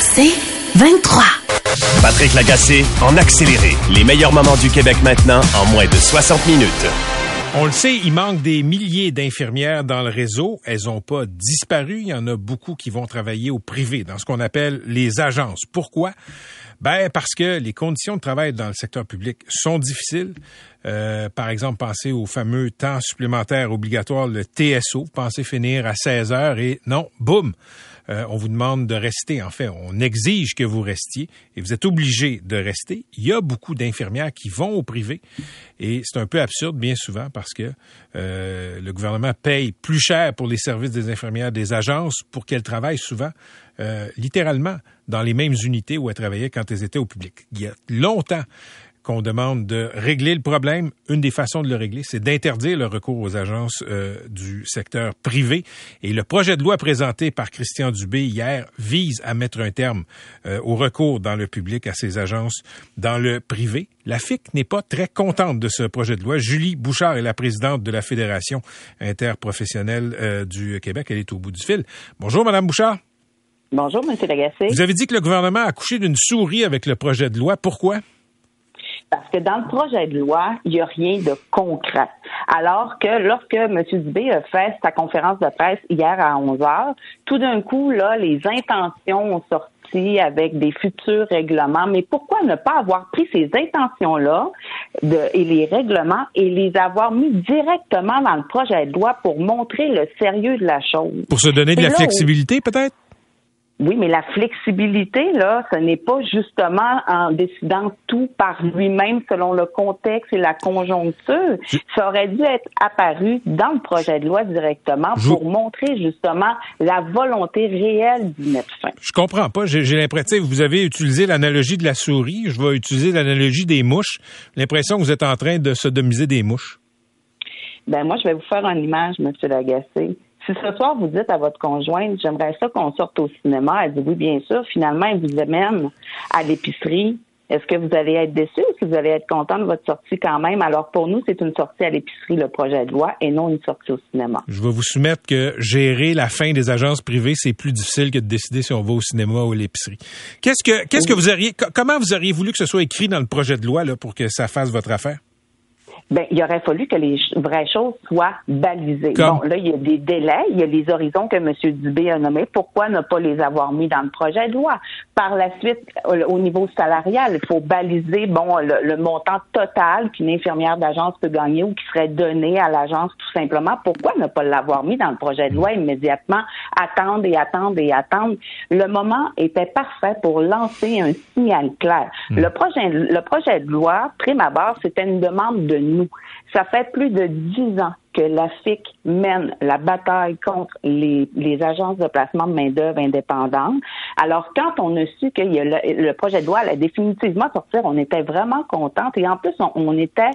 C'est 23. Patrick Lagacé en accéléré. Les meilleurs moments du Québec maintenant en moins de 60 minutes. On le sait, il manque des milliers d'infirmières dans le réseau. Elles n'ont pas disparu. Il y en a beaucoup qui vont travailler au privé, dans ce qu'on appelle les agences. Pourquoi? Ben parce que les conditions de travail dans le secteur public sont difficiles. Euh, par exemple, pensez au fameux temps supplémentaire obligatoire, le TSO. Pensez finir à 16 heures et non, boum, euh, on vous demande de rester. En fait, on exige que vous restiez et vous êtes obligé de rester. Il y a beaucoup d'infirmières qui vont au privé et c'est un peu absurde bien souvent parce que euh, le gouvernement paye plus cher pour les services des infirmières des agences pour qu'elles travaillent souvent euh, littéralement dans les mêmes unités où elles travaillaient quand elles étaient au public. Il y a longtemps qu'on demande de régler le problème. Une des façons de le régler, c'est d'interdire le recours aux agences euh, du secteur privé. Et le projet de loi présenté par Christian Dubé hier vise à mettre un terme euh, au recours dans le public à ces agences dans le privé. La FIC n'est pas très contente de ce projet de loi. Julie Bouchard est la présidente de la Fédération interprofessionnelle euh, du Québec. Elle est au bout du fil. Bonjour, Madame Bouchard. Bonjour, M. Lagacé. Vous avez dit que le gouvernement a couché d'une souris avec le projet de loi. Pourquoi? Parce que dans le projet de loi, il n'y a rien de concret. Alors que lorsque M. Dubé a fait sa conférence de presse hier à 11 heures, tout d'un coup, là, les intentions ont sorti avec des futurs règlements. Mais pourquoi ne pas avoir pris ces intentions-là et les règlements et les avoir mis directement dans le projet de loi pour montrer le sérieux de la chose? Pour se donner de la flexibilité, peut-être? Oui, mais la flexibilité, là, ce n'est pas justement en décidant tout par lui-même selon le contexte et la conjoncture. Ça aurait dû être apparu dans le projet de loi directement pour montrer justement la volonté réelle mettre fin. Je comprends pas. J'ai l'impression que vous avez utilisé l'analogie de la souris. Je vais utiliser l'analogie des mouches. L'impression que vous êtes en train de sodomiser des mouches. Ben moi, je vais vous faire une image, M. Lagacé. Si ce soir vous dites à votre conjointe, j'aimerais ça qu'on sorte au cinéma, elle dit oui, bien sûr. Finalement, elle vous amène à l'épicerie. Est-ce que vous allez être déçu ou est-ce que vous allez être content de votre sortie quand même? Alors pour nous, c'est une sortie à l'épicerie, le projet de loi, et non une sortie au cinéma. Je vais vous soumettre que gérer la fin des agences privées, c'est plus difficile que de décider si on va au cinéma ou à l'épicerie. Qu'est-ce que qu'est-ce que vous auriez comment vous auriez voulu que ce soit écrit dans le projet de loi là, pour que ça fasse votre affaire? Ben, il aurait fallu que les vraies choses soient balisées. Bon, là, il y a des délais, il y a les horizons que M. Dubé a nommés. Pourquoi ne pas les avoir mis dans le projet de loi? Par la suite, au niveau salarial, il faut baliser, bon, le, montant total qu'une infirmière d'agence peut gagner ou qui serait donné à l'agence tout simplement. Pourquoi ne pas l'avoir mis dans le projet de loi immédiatement? Attendre et attendre et attendre. Le moment était parfait pour lancer un signal clair. Hmm. Le projet, le projet de loi, prime abord, c'était une demande de nous ça fait plus de dix ans que la FIC mène la bataille contre les, agences de placement de main-d'œuvre indépendantes. Alors, quand on a su que le, projet de loi allait définitivement sortir, on était vraiment contente et en plus, on était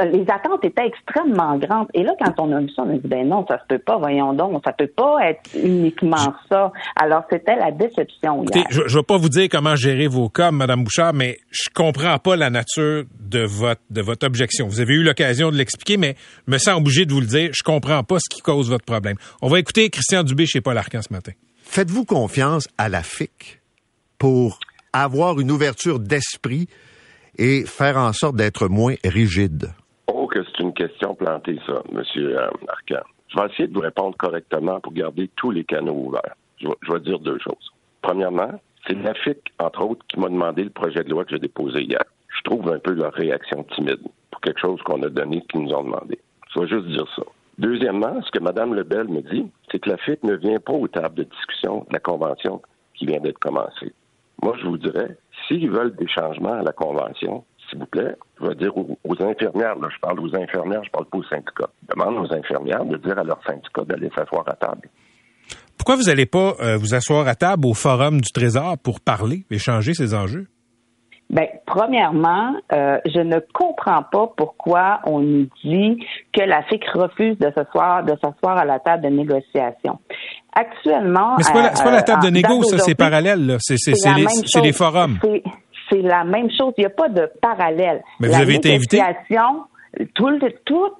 les attentes étaient extrêmement grandes. Et là, quand on a vu ça, on a dit, ben non, ça se peut pas, voyons donc, ça peut pas être uniquement ça. Alors, c'était la déception. Écoutez, je, je vais pas vous dire comment gérer vos cas, Madame Bouchard, mais je comprends pas la nature de votre, de votre objection. Vous avez eu l'occasion de l'expliquer, mais me sens obligé de vous le dire, je comprends pas ce qui cause votre problème. On va écouter Christian Dubé chez Paul Arcan ce matin. Faites-vous confiance à la FIC pour avoir une ouverture d'esprit et faire en sorte d'être moins rigide? Que c'est une question plantée, ça, M. Euh, Arcan. Je vais essayer de vous répondre correctement pour garder tous les canaux ouverts. Je vais, dire deux choses. Premièrement, c'est la FIC, entre autres, qui m'a demandé le projet de loi que j'ai déposé hier. Je trouve un peu leur réaction timide pour quelque chose qu'on a donné, qu'ils nous ont demandé. Je vais juste dire ça. Deuxièmement, ce que Mme Lebel me dit, c'est que la FIC ne vient pas aux tables de discussion de la convention qui vient d'être commencée. Moi, je vous dirais, s'ils veulent des changements à la convention, s'il vous plaît, je vais dire aux, infirmières, là, je parle aux infirmières, je parle pas aux syndicats. Demande aux infirmières de dire à leur syndicat d'aller s'asseoir à table. Pourquoi vous n'allez pas euh, vous asseoir à table au Forum du Trésor pour parler, échanger ces enjeux? Ben, premièrement, euh, je ne comprends pas pourquoi on nous dit que la FIC refuse de s'asseoir, de s'asseoir à la table de négociation. Actuellement, mais c'est pas, la, pas la table de négo, ça, c'est parallèle. C'est les, les forums. C'est la même chose. Il n'y a pas de parallèle. Mais vous avez été invité? tous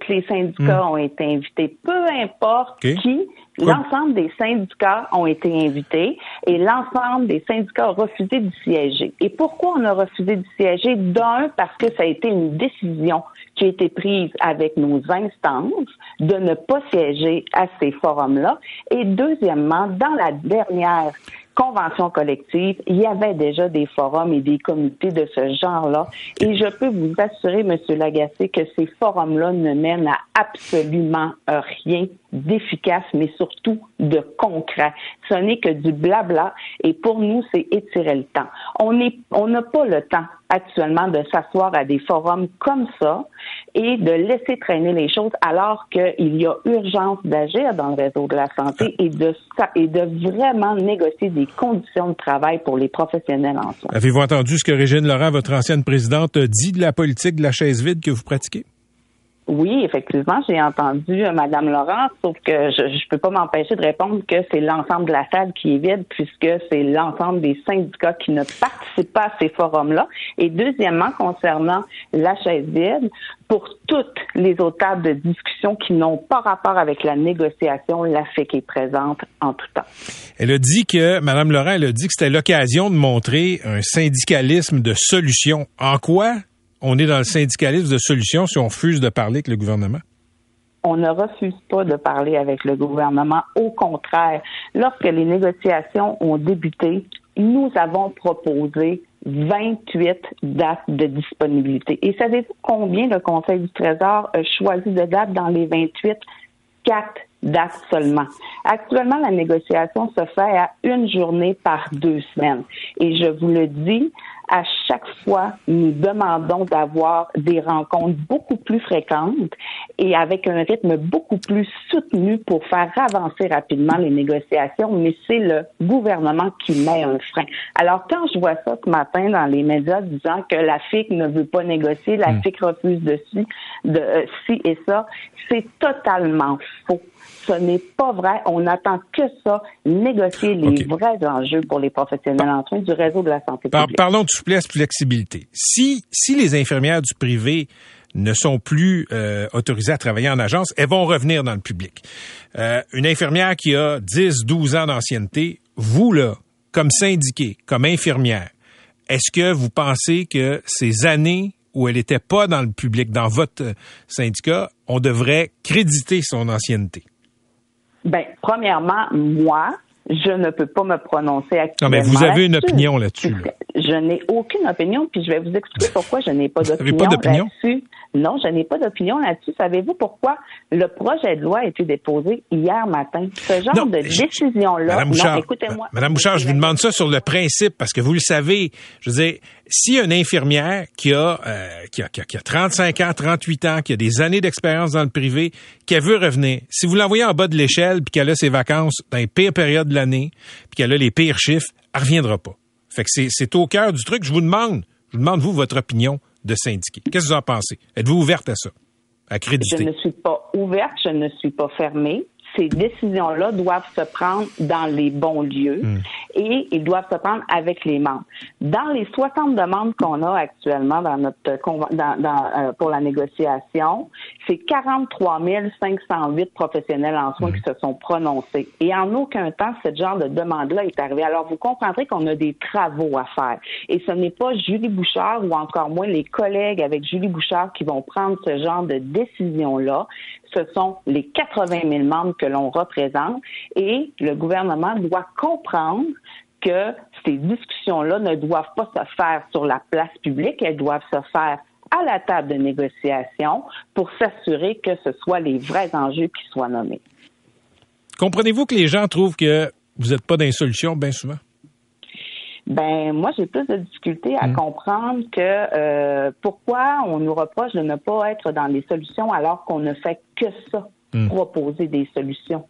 les syndicats hmm. ont été invités, peu importe qui. L'ensemble des syndicats ont été invités et l'ensemble des syndicats ont refusé de siéger. Et pourquoi on a refusé de siéger? D'un, parce que ça a été une décision qui a été prise avec nos instances de ne pas siéger à ces forums-là. Et deuxièmement, dans la dernière convention collective, il y avait déjà des forums et des comités de ce genre-là. Et je peux vous assurer, Monsieur Lagacé, que ces forums-là ne mènent à absolument rien d'efficace, mais surtout de concret. Ce n'est que du blabla et pour nous, c'est étirer le temps. On n'est, on n'a pas le temps actuellement de s'asseoir à des forums comme ça et de laisser traîner les choses alors qu'il y a urgence d'agir dans le réseau de la santé et de, et de vraiment négocier des conditions de travail pour les professionnels en soins. Avez-vous entendu ce que Régine Laurent, votre ancienne présidente, dit de la politique de la chaise vide que vous pratiquez? Oui, effectivement, j'ai entendu euh, Madame Laurent, sauf que je ne peux pas m'empêcher de répondre que c'est l'ensemble de la salle qui est vide, puisque c'est l'ensemble des syndicats qui ne participent pas à ces forums-là. Et deuxièmement, concernant la chaise vide, pour toutes les autres tables de discussion qui n'ont pas rapport avec la négociation, la FIC est présente en tout temps. Elle a dit que, Madame Laurent, elle a dit que c'était l'occasion de montrer un syndicalisme de solution. En quoi on est dans le syndicalisme de solution si on refuse de parler avec le gouvernement? on ne refuse pas de parler avec le gouvernement. Au contraire, lorsque les négociations ont débuté, nous avons proposé 28 dates de disponibilité. Et savez-vous combien le Conseil du Trésor a choisi de dates dans les 28? Quatre dates seulement. Actuellement, la négociation se fait à une journée par deux semaines. Et je vous le dis, à chaque fois, nous demandons d'avoir des rencontres beaucoup plus fréquentes et avec un rythme beaucoup plus soutenu pour faire avancer rapidement les négociations, mais c'est le gouvernement qui met un frein. Alors, quand je vois ça ce matin dans les médias disant que la FIC ne veut pas négocier, la hmm. FIC refuse de ci, de euh, ci et ça, c'est totalement faux. Ce n'est pas vrai. On n'attend que ça, négocier les vrais enjeux pour les professionnels en soins du réseau de la santé publique. parlons de souplesse, flexibilité. Si, si les infirmières du privé ne sont plus euh, autorisées à travailler en agence, elles vont revenir dans le public. Euh, une infirmière qui a 10, 12 ans d'ancienneté, vous, là, comme syndiqué, comme infirmière, est-ce que vous pensez que ces années où elle n'était pas dans le public, dans votre syndicat, on devrait créditer son ancienneté? Ben, premièrement, moi, je ne peux pas me prononcer actuellement. Non, mais vous avez une opinion là-dessus. Je n'ai aucune opinion, puis je vais vous expliquer pourquoi je n'ai pas d'opinion là-dessus. Non, je n'ai pas d'opinion là-dessus. Savez-vous pourquoi? Le projet de loi a été déposé hier matin? Ce genre de décision-là. Madame écoutez-moi. Madame Bouchard, je vous demande ça sur le principe, parce que vous le savez, je veux dire, si une infirmière qui a, euh, qui a, qui a, 35 ans, 38 ans, qui a des années d'expérience dans le privé, qui veut revenir, si vous l'envoyez en bas de l'échelle, puis qu'elle a ses vacances dans les pires périodes de l'année, puis qu'elle a les pires chiffres, elle reviendra pas. Fait que c'est au cœur du truc. Je vous demande, je vous demande, vous, votre opinion de syndiquer. Qu'est-ce que vous en pensez? Êtes-vous ouverte à ça? À créditer? Je ne suis pas ouverte, je ne suis pas fermée ces décisions-là doivent se prendre dans les bons lieux hmm. et ils doivent se prendre avec les membres. Dans les 60 demandes qu'on a actuellement dans notre dans, dans, euh, pour la négociation, c'est 43 508 professionnels en soins hmm. qui se sont prononcés. Et en aucun temps, ce genre de demande-là est arrivé. Alors, vous comprendrez qu'on a des travaux à faire. Et ce n'est pas Julie Bouchard ou encore moins les collègues avec Julie Bouchard qui vont prendre ce genre de décision-là ce sont les 80 000 membres que l'on représente et le gouvernement doit comprendre que ces discussions-là ne doivent pas se faire sur la place publique, elles doivent se faire à la table de négociation pour s'assurer que ce soit les vrais enjeux qui soient nommés. Comprenez-vous que les gens trouvent que vous n'êtes pas solutions bien souvent? Ben moi j'ai plus de difficultés à hmm. comprendre que euh, pourquoi on nous reproche de ne pas être dans les solutions alors qu'on ne fait que ça, hmm. proposer des solutions.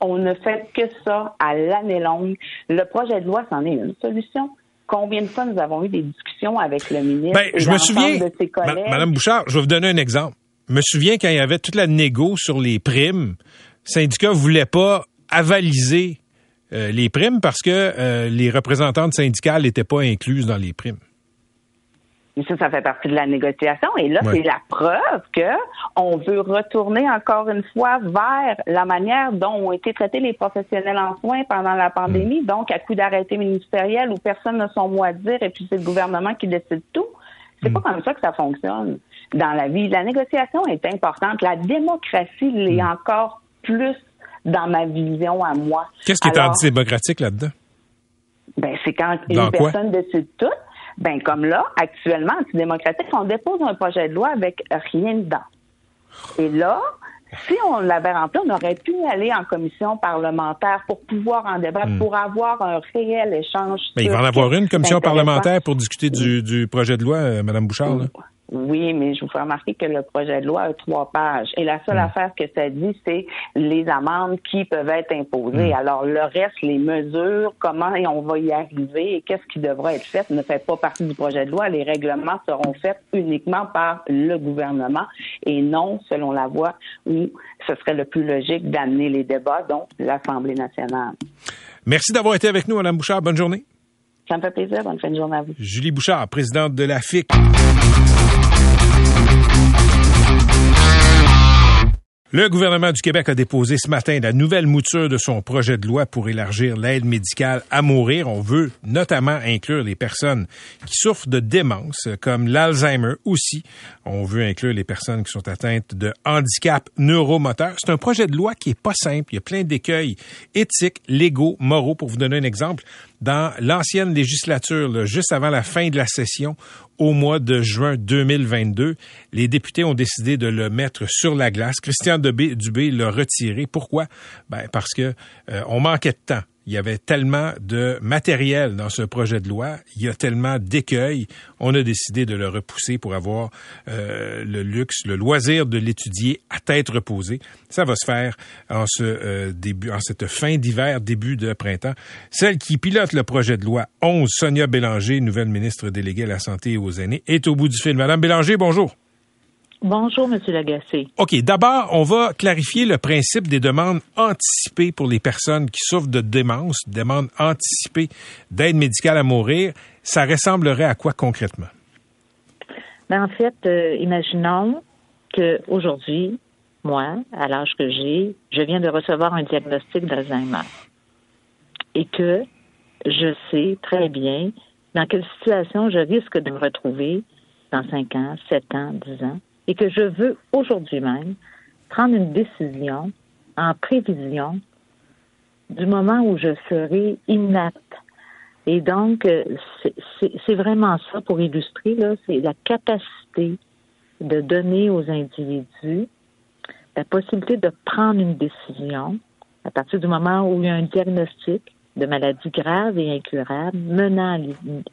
On ne fait que ça à l'année longue. Le projet de loi, c'en est une solution. Combien de fois nous avons eu des discussions avec le ministre ben, je me souviens, de ses collègues? Madame Bouchard, je vais vous donner un exemple. Je me souviens quand il y avait toute la négo sur les primes, le syndicat voulait pas avaliser euh, les primes parce que euh, les représentantes syndicales n'étaient pas incluses dans les primes. Mais ça, ça fait partie de la négociation. Et là, c'est la preuve que on veut retourner encore une fois vers la manière dont ont été traités les professionnels en soins pendant la pandémie, mm. donc à coup d'arrêté ministériel où personne n'a son mot à dire et puis c'est le gouvernement qui décide tout. C'est pas mm. comme ça que ça fonctionne dans la vie. La négociation est importante. La démocratie l'est mm. encore plus dans ma vision à moi. Qu'est-ce qui est antidémocratique là-dedans? Ben, c'est quand une personne décide tout. Ben, comme là, actuellement, antidémocratique, on dépose un projet de loi avec rien dedans. Et là, si on l'avait rempli, on aurait pu aller en commission parlementaire pour pouvoir en débattre, hmm. pour avoir un réel échange. Mais il va en avoir une commission parlementaire pour discuter du, du projet de loi, euh, Mme Bouchard. Là. Oui, mais je vous fais remarquer que le projet de loi a trois pages. Et la seule hmm. affaire que ça dit, c'est les amendes qui peuvent être imposées. Hmm. Alors, le reste, les mesures, comment on va y arriver et qu'est-ce qui devra être fait ne fait pas partie du projet de loi. Les règlements seront faits uniquement par le gouvernement et non selon la voie où ce serait le plus logique d'amener les débats, donc l'Assemblée nationale. Merci d'avoir été avec nous, Mme Bouchard. Bonne journée. Ça me fait plaisir. Bonne fin de journée à vous. Julie Bouchard, présidente de la FIC. Le gouvernement du Québec a déposé ce matin la nouvelle mouture de son projet de loi pour élargir l'aide médicale à mourir. On veut notamment inclure les personnes qui souffrent de démence, comme l'Alzheimer aussi. On veut inclure les personnes qui sont atteintes de handicap neuromoteur. C'est un projet de loi qui est pas simple. Il y a plein d'écueils éthiques, légaux, moraux. Pour vous donner un exemple, dans l'ancienne législature, juste avant la fin de la session, au mois de juin 2022. Les députés ont décidé de le mettre sur la glace. Christian Dubé, l'a retiré. Pourquoi? Ben, parce que euh, on manquait de temps il y avait tellement de matériel dans ce projet de loi, il y a tellement d'écueils, on a décidé de le repousser pour avoir euh, le luxe, le loisir de l'étudier à tête reposée. Ça va se faire en ce euh, début, en cette fin d'hiver, début de printemps. Celle qui pilote le projet de loi 11, Sonia Bélanger, nouvelle ministre déléguée à la santé et aux aînés, est au bout du fil. Madame Bélanger, bonjour. Bonjour, Monsieur Lagacé. OK. D'abord, on va clarifier le principe des demandes anticipées pour les personnes qui souffrent de démence, demandes anticipées d'aide médicale à mourir. Ça ressemblerait à quoi concrètement? Ben, en fait, euh, imaginons que aujourd'hui, moi, à l'âge que j'ai, je viens de recevoir un diagnostic d'Alzheimer et que je sais très bien dans quelle situation je risque de me retrouver dans 5 ans, 7 ans, 10 ans et que je veux aujourd'hui même prendre une décision en prévision du moment où je serai inapte. Et donc, euh, c'est vraiment ça pour illustrer, là, c'est la capacité de donner aux individus la possibilité de prendre une décision à partir du moment où il y a un diagnostic de maladie grave et incurable menant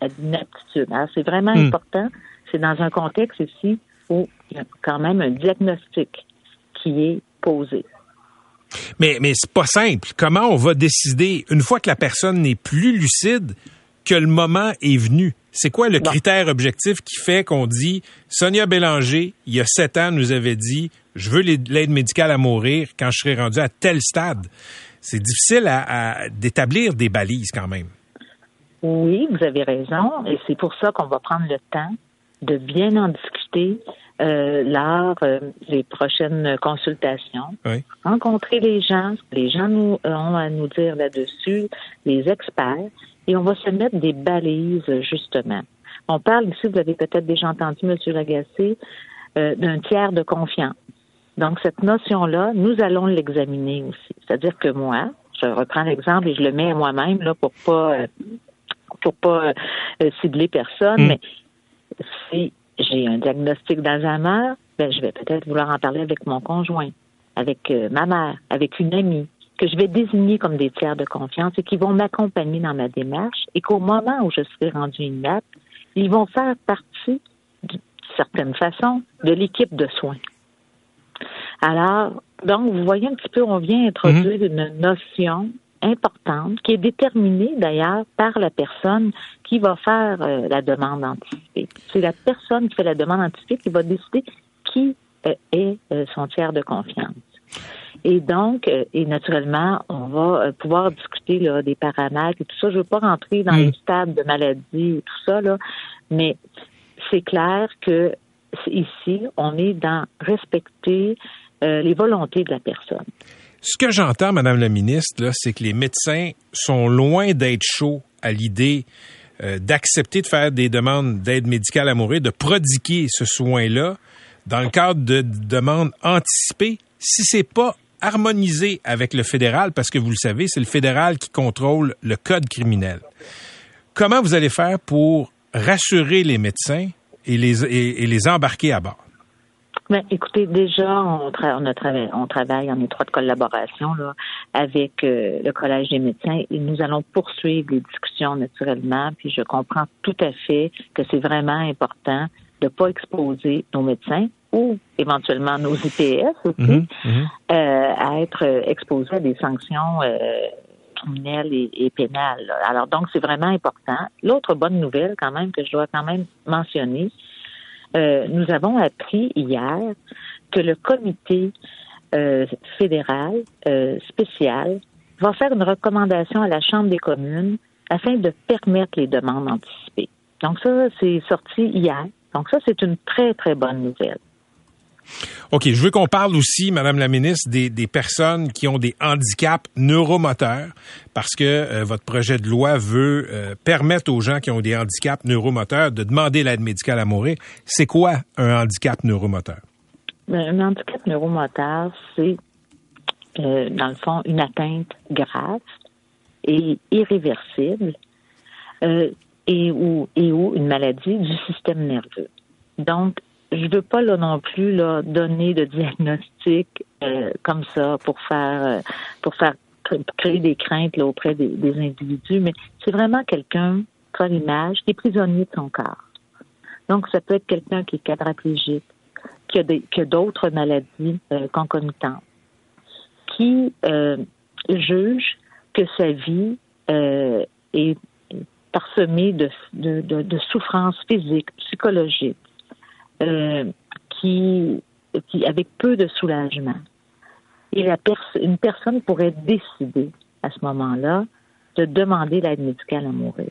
à l'inaptitude. Alors, c'est vraiment hmm. important. C'est dans un contexte ici où il y a quand même un diagnostic qui est posé. Mais, mais c'est pas simple. Comment on va décider, une fois que la personne n'est plus lucide, que le moment est venu? C'est quoi le critère objectif qui fait qu'on dit Sonia Bélanger, il y a sept ans, nous avait dit je veux l'aide médicale à mourir quand je serai rendu à tel stade? C'est difficile à d'établir des balises quand même. Oui, vous avez raison, et c'est pour ça qu'on va prendre le temps de bien en discuter euh, lors euh, des prochaines consultations. Rencontrer les gens, les gens nous ont à nous dire là-dessus, les experts, et on va se mettre des balises justement. On parle ici, vous avez peut-être déjà entendu, M. Lagacé, euh, d'un tiers de confiance. Donc cette notion-là, nous allons l'examiner aussi. C'est-à-dire que moi, je reprends l'exemple et je le mets à moi-même là pour pas euh, pour pas euh, cibler personne, mm. mais si j'ai un diagnostic d'Alzheimer, ben, je vais peut-être vouloir en parler avec mon conjoint, avec euh, ma mère, avec une amie, que je vais désigner comme des tiers de confiance et qui vont m'accompagner dans ma démarche et qu'au moment où je serai rendu inapte, ils vont faire partie, d'une certaine façon, de l'équipe de soins. Alors, Donc, vous voyez un petit peu, on vient introduire une notion importante qui est déterminée d'ailleurs par la personne qui va faire euh, la demande anticipée. C'est la personne qui fait la demande anticipée qui va décider qui euh, est euh, son tiers de confiance. Et donc, et naturellement, on va pouvoir discuter là, des paramètres et tout ça. Je ne veux pas rentrer dans les stades de maladie et tout ça, là, mais c'est clair que ici, on est dans respecter les volontés de la personne. Ce que j'entends, Madame la ministre, c'est que les médecins sont loin d'être chauds à l'idée euh, d'accepter de faire des demandes d'aide médicale à mourir, de prodiguer ce soin-là dans le cadre de demandes anticipées, si c'est pas harmonisé avec le fédéral, parce que vous le savez, c'est le fédéral qui contrôle le code criminel. Comment vous allez faire pour rassurer les médecins et les, et les embarquer à bord? Mais écoutez, déjà, on, on, a on travaille en étroite collaboration là, avec euh, le Collège des médecins et nous allons poursuivre les discussions naturellement. Puis je comprends tout à fait que c'est vraiment important de ne pas exposer nos médecins ou éventuellement nos IPS aussi mhm, mhm. Euh, à être exposés à des sanctions euh, criminelles et, et pénales. Alors donc, c'est vraiment important. L'autre bonne nouvelle quand même que je dois quand même mentionner, euh, nous avons appris hier que le comité euh, fédéral euh, spécial va faire une recommandation à la Chambre des communes afin de permettre les demandes anticipées. Donc ça, c'est sorti hier. Donc ça, c'est une très, très bonne nouvelle. OK, je veux qu'on parle aussi, Madame la ministre, des, personnes qui ont des handicaps neuromoteurs, parce que euh, votre projet de loi veut euh, permettre aux gens qui ont des handicaps neuromoteurs de demander l'aide médicale à mourir. C'est quoi un handicap neuromoteur? Ben, un handicap neuromoteur, c'est, euh, dans le fond, une atteinte grave et irréversible et, ou, et ou une maladie du système nerveux. Donc, je veux pas là non plus donner de diagnostic euh, comme ça pour faire euh, pour faire créer des craintes là, auprès des, individus, mais c'est vraiment quelqu'un a l'image qui est prisonnier de son corps. Donc ça peut être quelqu'un qui est quadraplégique, qui a d'autres maladies euh, concomitantes, qui juge que sa vie est parsemée de souffrances physiques, psychologiques euh, qui, qui, avec peu de soulagement. Et la une personne pourrait décider à ce moment-là de demander l'aide médicale à mourir.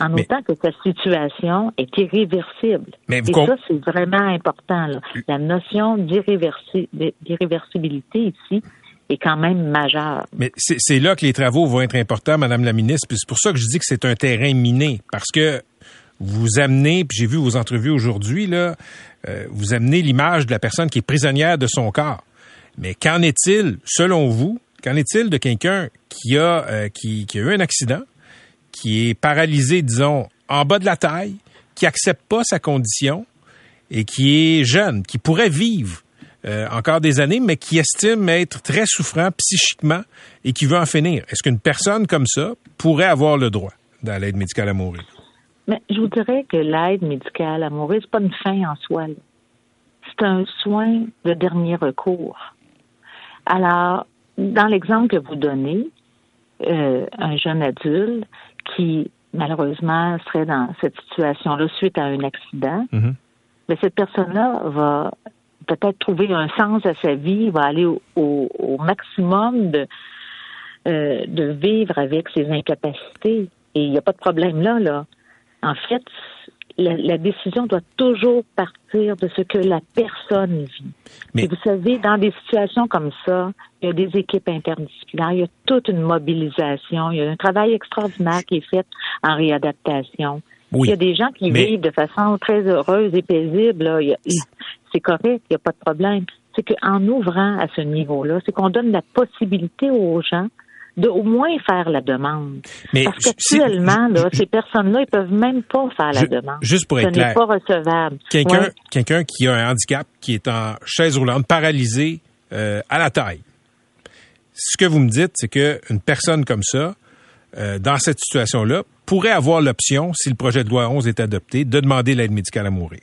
En autant que sa situation est irréversible. Mais Et ça, c'est vraiment important. Là. La notion d'irréversibilité ici est quand même majeure. Mais c'est là que les travaux vont être importants, Madame la ministre. C'est pour ça que je dis que c'est un terrain miné. Parce que vous amenez, puis j'ai vu vos entrevues aujourd'hui, là, euh, vous amenez l'image de la personne qui est prisonnière de son corps. Mais qu'en est-il, selon vous, qu'en est-il de quelqu'un qui a, euh, qui, qui, a eu un accident, qui est paralysé, disons, en bas de la taille, qui accepte pas sa condition et qui est jeune, qui pourrait vivre euh, encore des années, mais qui estime être très souffrant psychiquement et qui veut en finir? Est-ce qu'une personne comme ça pourrait avoir le droit dans l'aide médicale à mourir? Mais je vous dirais que l'aide médicale à mourir, c'est pas une fin en soi. C'est un soin de dernier recours. Alors, dans l'exemple que vous donnez, euh, un jeune adulte qui malheureusement serait dans cette situation-là suite à un accident, mm-hmm. mais cette personne-là va peut-être trouver un sens à sa vie, va aller au, maximum de, euh, de vivre avec ses incapacités. Et il n'y a pas de problème là, là. En fait, la, décision doit toujours partir de ce que la personne vit. Mais... Et vous savez, dans des situations comme ça, il y a des équipes interdisciplinaires, il y a toute une mobilisation, il y a un travail extraordinaire qui est fait en réadaptation. Il y a des gens qui vivent de façon très heureuse et paisible. C'est correct, il n'y a pas de problème. C'est qu'en ouvrant à ce niveau-là, c'est qu'on donne la possibilité aux gens de au moins faire la demande. Mais Parce qu'actuellement, ces personnes-là, ils peuvent même pas faire la demande. Juste pour être Ce n'est pas recevable. Quelqu'un quelqu'un qui a un handicap, qui est en chaise roulante, paralysé euh, à la taille. Ce que vous me dites, c'est qu'une personne comme ça, euh, dans cette situation-là, pourrait avoir l'option, si le projet de loi 11 est adopté, de demander l'aide médicale à mourir.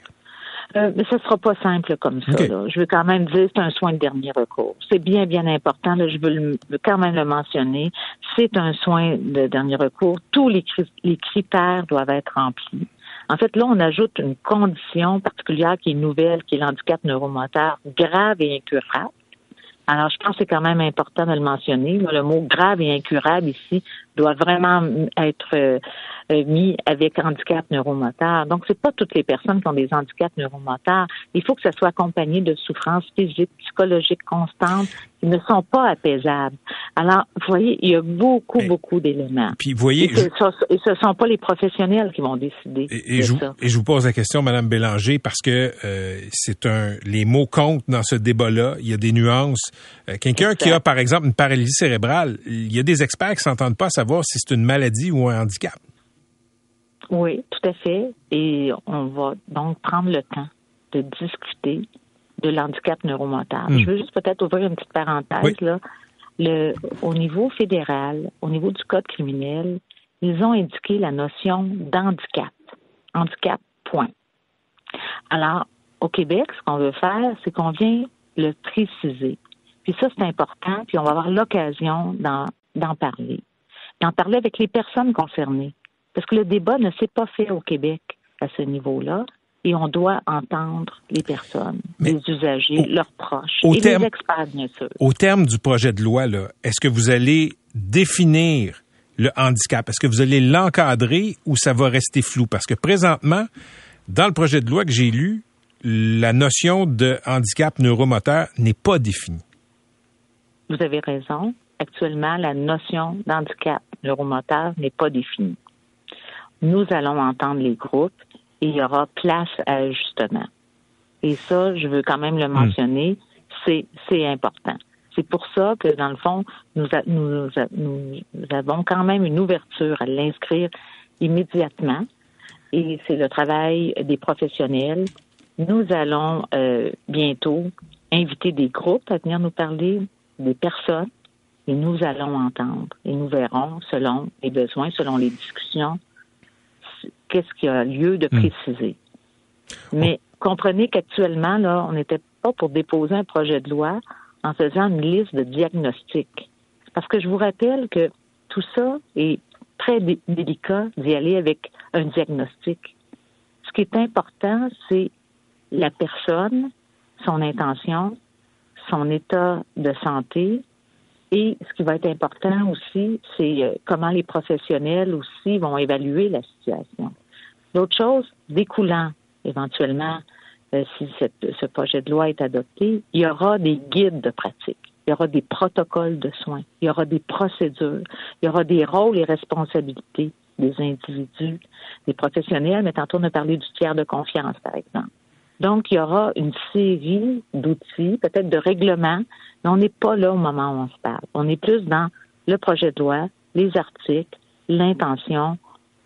Euh, mais ce sera pas simple comme ça. Je veux quand même dire c'est un soin de dernier recours. C'est bien, bien important. je veux, quand même le mentionner. C'est un soin de dernier recours. Tous les, les critères doivent être remplis. En fait, là, on ajoute une condition particulière qui est nouvelle, qui est l'handicap neuromoteur grave et incurable. Alors, je pense que c'est quand même important de le mentionner. Le mot grave et incurable ici doit vraiment être euh, euh, mis avec handicap neuromoteur. Donc, c'est pas toutes les personnes qui ont des handicaps neuromoteurs. Il faut que ça soit accompagné de souffrances physiques, psychologiques constantes qui ne sont pas apaisables. Alors, vous voyez, il y a beaucoup, beaucoup d'éléments. Puis, vous voyez, et, ce, ne sont pas les professionnels qui vont décider. Et, je, et je vous pose la question, Madame Bélanger, parce que euh, c'est un, les mots comptent dans ce débat-là. Il y a des nuances. Euh, quelqu'un qui a, par exemple, une paralysie cérébrale, il y a des experts qui s'entendent pas à savoir si c'est une maladie ou un handicap. Oui, tout à fait. Et on va donc prendre le temps de discuter de l'handicap neuromoteur. Hmm. Je veux juste peut-être ouvrir une petite parenthèse là. Le, au niveau fédéral, au niveau du code criminel, ils ont indiqué la notion d'handicap. Handicap, point. Alors, au Québec, ce qu'on veut faire, c'est qu'on vient le préciser. Puis ça, c'est important, puis on va avoir l'occasion d'en parler. D'en parler avec les personnes concernées. Parce que le débat ne s'est pas fait au Québec à ce niveau-là et on doit entendre les personnes, les usagers, leurs proches et les experts, bien sûr. Au terme du projet de loi, est-ce que vous allez définir le handicap? Est-ce que vous allez l'encadrer ou ça va rester flou? Parce que présentement, dans le projet de loi que j'ai lu, la notion de handicap neuromoteur n'est pas définie. Vous avez raison. Actuellement, la notion d'handicap neuromoteur n'est pas définie nous allons entendre les groupes et il y aura place à ajustement. Et ça, je veux quand même le hmm. mentionner, c'est, c'est important. C'est pour ça que, dans le fond, nous, nous, nous, avons quand même une ouverture à l'inscrire immédiatement. Et c'est le travail des professionnels. Nous allons euh, bientôt inviter des groupes à venir nous parler, des personnes, et nous allons entendre. Et nous verrons, selon les besoins, selon les discussions, qu'est-ce qui a lieu de hmm. préciser. Mais comprenez qu'actuellement, là, on n'était pas pour déposer un projet de loi en faisant une liste de diagnostics. Parce que je vous rappelle que tout ça est très délicat d'y aller avec un diagnostic. Ce qui est important, c'est la personne, son intention, son état de santé, et ce qui va être important aussi, c'est euh, comment les professionnels aussi vont évaluer la situation. L'autre chose, découlant éventuellement, euh, si ce projet de loi est adopté, il y aura des guides de pratique, il y aura des protocoles de soins, il y aura des procédures, il y aura des rôles et responsabilités des individus, des professionnels, mais tantôt on a parlé du tiers de confiance, par exemple. Donc, il y aura une série d'outils, peut-être de règlements, mais on n'est pas là au moment où on se parle. On est plus dans le projet de loi, les articles, l'intention.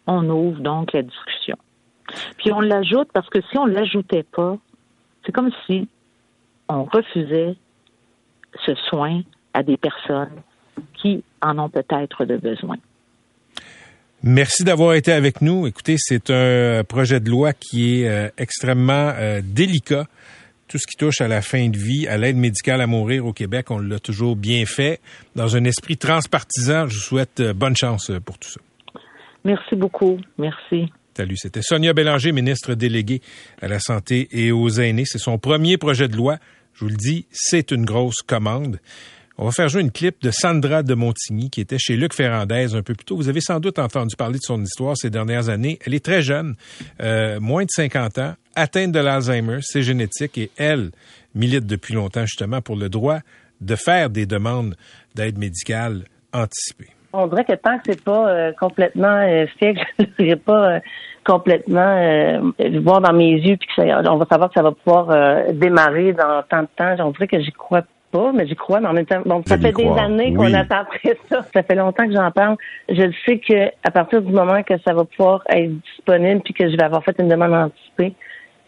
On ouvre donc la discussion. Puis on l'ajoute parce que si on ne l'ajoutait pas, c'est comme si on refusait ce soin à des personnes qui en ont peut-être de besoin. Merci d'avoir été avec nous. Écoutez, c'est un projet de loi qui est euh, extrêmement euh, délicat. Tout ce qui touche à la fin de vie, à l'aide médicale à mourir au Québec, on l'a toujours bien fait. Dans un esprit transpartisan, je vous souhaite euh, bonne chance pour tout ça. Merci beaucoup. Merci. Salut, c'était Sonia Bélanger, ministre déléguée à la santé et aux aînés. C'est son premier projet de loi. Je vous le dis, c'est une grosse commande. On va faire jouer une clip de Sandra de Montigny qui était chez Luc Ferrandez un peu plus tôt. Vous avez sans doute entendu parler de son histoire ces dernières années. Elle est très jeune, euh, moins de 50 ans, atteinte de l'Alzheimer, c'est génétique et elle milite depuis longtemps justement pour le droit de faire des demandes d'aide médicale anticipée. On dirait que tant que c'est pas euh, complètement euh, fait, je ne pas euh, complètement voir dans mes yeux puis que on va savoir que ça va pouvoir démarrer dans tant de temps. On dirait que j'y crois pas, mais j'y crois, mais en même temps, bon, ça fait des années qu'on attend après ça. Ça fait longtemps que j'en parle. Je sais que à partir du moment que ça va pouvoir être disponible puis que je vais avoir fait une demande anticipée,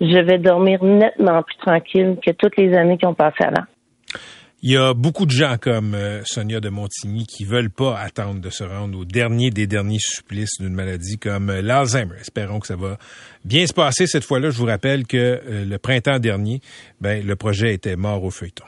je vais dormir nettement plus tranquille que toutes les années qui ont passé avant. Il y a beaucoup de gens comme euh, Sonia de Montigny qui veulent pas attendre de se rendre au dernier des derniers supplices d'une maladie comme euh, l'Alzheimer. Espérons que ça va bien se passer cette fois-là. Je vous rappelle que euh, le printemps dernier, ben, le projet était mort au feuilleton.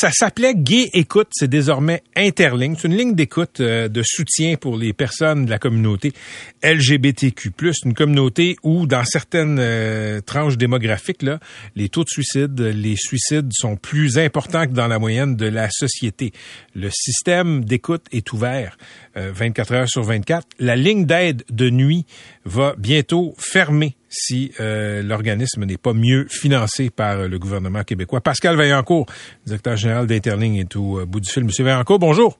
Ça s'appelait Gay Écoute, c'est désormais Interligne. C'est une ligne d'écoute euh, de soutien pour les personnes de la communauté LGBTQ+, une communauté où, dans certaines euh, tranches démographiques, les taux de suicide, les suicides sont plus importants que dans la moyenne de la société. Le système d'écoute est ouvert 24 euh, heures sur 24. La ligne d'aide de nuit va bientôt fermer si euh, l'organisme n'est pas mieux financé par le gouvernement québécois. Pascal Vaillancourt, directeur général d'Interling, est au euh, bout du fil. Monsieur Vaillancourt, bonjour.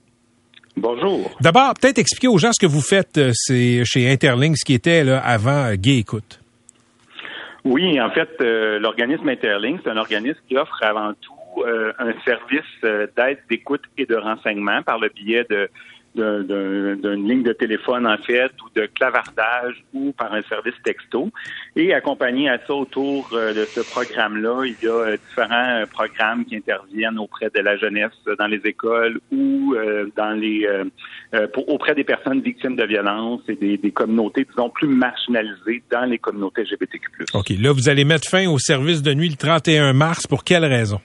Bonjour. D'abord, peut-être expliquer aux gens ce que vous faites euh, c'est chez Interling, ce qui était là, avant Gay Écoute. Oui, en fait, l'organisme Interling, c'est un organisme qui offre avant tout un service d'aide, d'écoute et de renseignement par le biais de d'une ligne de téléphone en fait ou de clavardage ou par un service texto. Et accompagné à ça autour euh, de ce programme-là, il y a euh, différents euh, programmes qui interviennent auprès de la jeunesse dans les écoles ou dans les auprès des personnes victimes de violences et des, des, communautés, disons, plus marginalisées dans les communautés LGBTQ+. OK. Là, vous allez mettre fin au service de nuit le 31 mars. Pour quelle raison?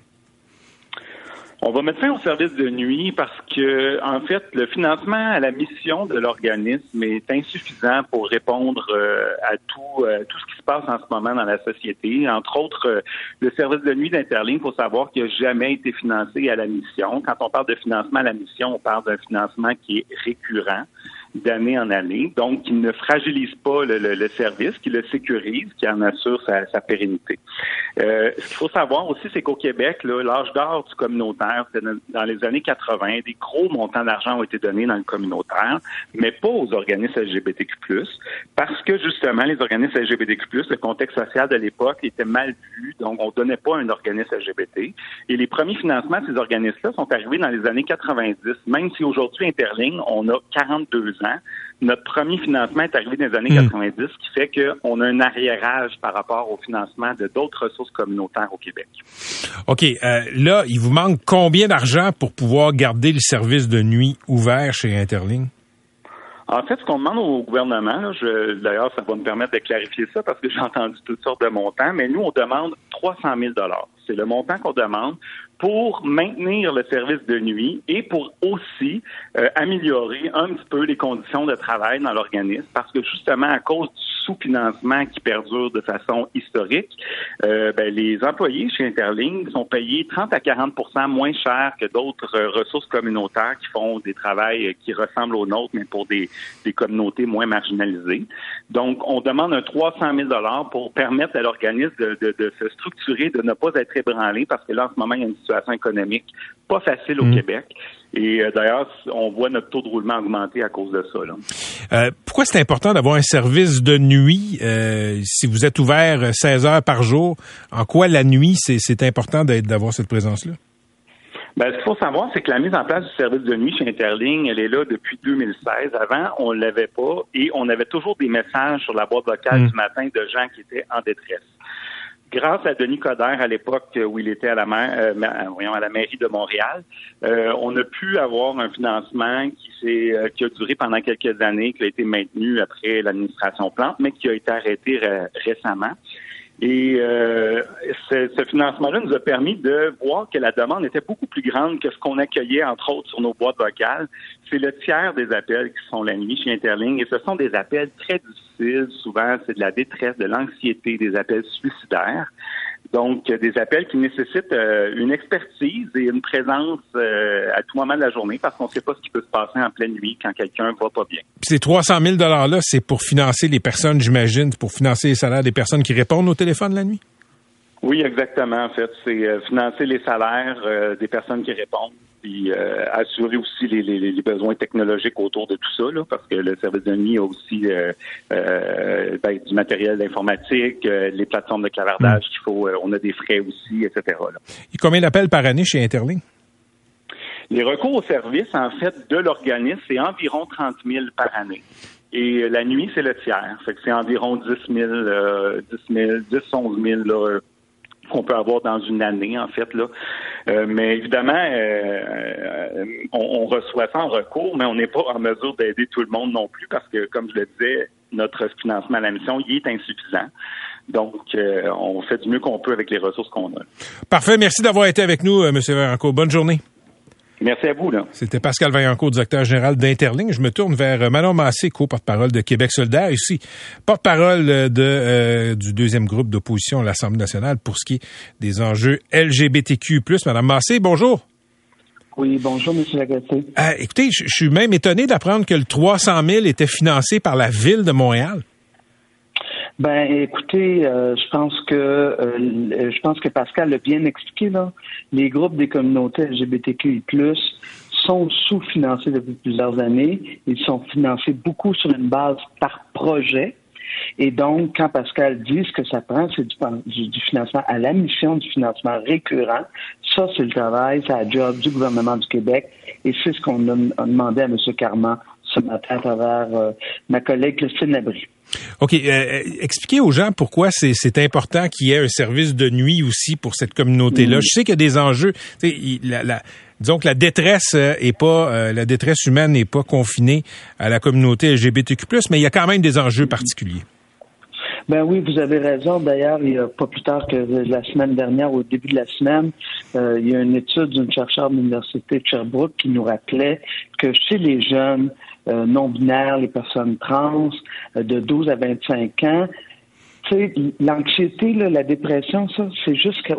On va mettre fin au service de nuit parce que, en fait, le financement à la mission de l'organisme est insuffisant pour répondre euh, à tout, euh, tout ce qui se passe en ce moment dans la société. Entre autres, euh, le service de nuit d'Interligne, il faut savoir qu'il n'a jamais été financé à la mission. Quand on parle de financement à la mission, on parle d'un financement qui est récurrent d'année en année, donc qui ne fragilise pas le, service, qui le sécurise, qui en assure sa, pérennité. Euh, ce qu'il faut savoir aussi, c'est qu'au Québec, l'âge d'or du communautaire, dans les années 80, des gros montants d'argent ont été donnés dans le communautaire, mais pas aux organismes LGBTQ+, parce que justement, les organismes LGBTQ+, le contexte social de l'époque était mal vu, donc on donnait pas un organisme LGBT. Et les premiers financements de ces organismes-là sont arrivés dans les années 90, même si aujourd'hui, Interling, on a 42 ans notre premier financement est arrivé dans les années 90, hmm. ce qui fait qu'on a un arriérage par rapport au financement de d'autres ressources communautaires au Québec. OK. Euh, là, il vous manque combien d'argent pour pouvoir garder le service de nuit ouvert chez Interling? En fait, ce qu'on demande au gouvernement, d'ailleurs, ça va me permettre de clarifier ça parce que j'ai entendu toutes sortes de montants, mais nous, on demande 300 000 C'est le montant qu'on demande pour maintenir le service de nuit et pour aussi euh, améliorer un petit peu les conditions de travail dans l'organisme, parce que justement, à cause du sous-financement qui perdure de façon historique, euh, ben, les employés chez Interling sont payés 30 à 40% moins cher que d'autres euh, ressources communautaires qui font des travails qui ressemblent aux nôtres, mais pour des, des communautés moins marginalisées. Donc, on demande un 300 000 pour permettre à l'organisme de, de, de, se structurer, de ne pas être ébranlé, parce que là, en ce moment, il y a une situation économique pas facile au mm. Québec. Et euh, d'ailleurs, on voit notre taux de roulement augmenter à cause de ça. Euh, pourquoi c'est important d'avoir un service de nuit euh, si vous êtes ouvert 16 heures par jour? En quoi la nuit, c'est important d'avoir cette présence-là? Ben, ce qu'il faut savoir, c'est que la mise en place du service de nuit chez Interling, elle est là depuis 2016. Avant, on ne l'avait pas et on avait toujours des messages sur la boîte vocale mm. du matin de gens qui étaient en détresse grâce à Denis Coderre à l'époque où il était à la, euh, euh, à la mairie de Montréal, euh, on a pu avoir un financement qui, s'est, qui a duré pendant quelques années, qui a été maintenu après l'administration Plante, mais qui a été arrêté récemment. Et euh, ce, ce financement-là nous a permis de voir que la demande était beaucoup plus grande que ce qu'on accueillait, entre autres, sur nos boîtes vocales. C'est le tiers des appels qui sont la nuit chez Interling et ce sont des appels très difficiles. Souvent, c'est de la détresse, de l'anxiété, des appels suicidaires. Donc, des appels qui nécessitent euh, une expertise et une présence euh, à tout moment de la journée parce qu'on ne sait pas ce qui peut se passer en pleine nuit quand quelqu'un va pas bien. ces 300 000 $-là, c'est pour financer les personnes, j'imagine, pour financer les salaires des personnes qui répondent au téléphone la nuit? Oui, exactement. En fait, c'est euh, financer les salaires des personnes qui répondent puis euh, assurer aussi les, besoins technologiques autour de tout ça, parce que le service de nuit a aussi euh, euh, ben, du matériel informatique, les plateformes de clavardage mm. qu'il faut, on a des frais aussi, etc. Et combien d'appels par année chez Interlink? Les recours au service, en fait, de l'organisme, c'est environ 30 000 par année. Et la nuit, c'est le tiers. Fait que c'est environ 10 000, 10 000, 10, 11 000 là, qu'on peut avoir dans une année, en fait. Là. Euh, mais évidemment, euh, on, on, reçoit ça en recours, mais on n'est pas en mesure d'aider tout le monde non plus parce que, comme je le disais, notre financement à la mission, il est insuffisant. Donc, euh, on fait du mieux qu'on peut avec les ressources qu'on a. Parfait. Merci d'avoir été avec nous, M. Varanco. Bonne journée. Merci à vous. Là. C'était Pascal Vaillancourt, directeur général d'Interling. Je me tourne vers euh, Manon Massé, co-porte-parole de Québec solidaire, ici, porte-parole euh, de, euh, du deuxième groupe d'opposition à l'Assemblée nationale pour ce qui est des enjeux LGBTQ+. Madame Massé, bonjour. Oui, bonjour, M. Lagacé. écoutez, je suis même étonné d'apprendre que le 300 000 était financé par la Ville de Montréal. Ben, écoutez, euh, je pense que euh, je pense que Pascal l'a bien expliqué là. Les groupes des communautés LGBTQI+ sont sous-financés depuis plusieurs années. Ils sont financés beaucoup sur une base par projet. Et donc, quand Pascal dit ce que ça prend, c'est du, du, financement à la mission, du financement récurrent. Ça, c'est le travail, c'est la job du gouvernement du Québec. Et c'est ce qu'on a, demandé à M. Carman ce matin à travers euh, ma collègue Christine Labrie. OK. Euh, euh, expliquez aux gens pourquoi c'est important qu'il y ait un service de nuit aussi pour cette communauté-là. Je sais qu'il y a des enjeux. La, la, disons que la détresse est pas la détresse humaine n'est pas confinée à la communauté LGBTQ+, mais il y a quand même des enjeux particuliers. Ben oui, vous avez raison. D'ailleurs, il y a pas plus tard que la semaine dernière, au début de la semaine, il y a une étude d'une chercheur de l'Université de Sherbrooke qui nous rappelait que chez les jeunes, euh, non-binaires, les personnes trans, euh, de 12 à 25 ans. L'anxiété, la dépression, ça, c'est juste que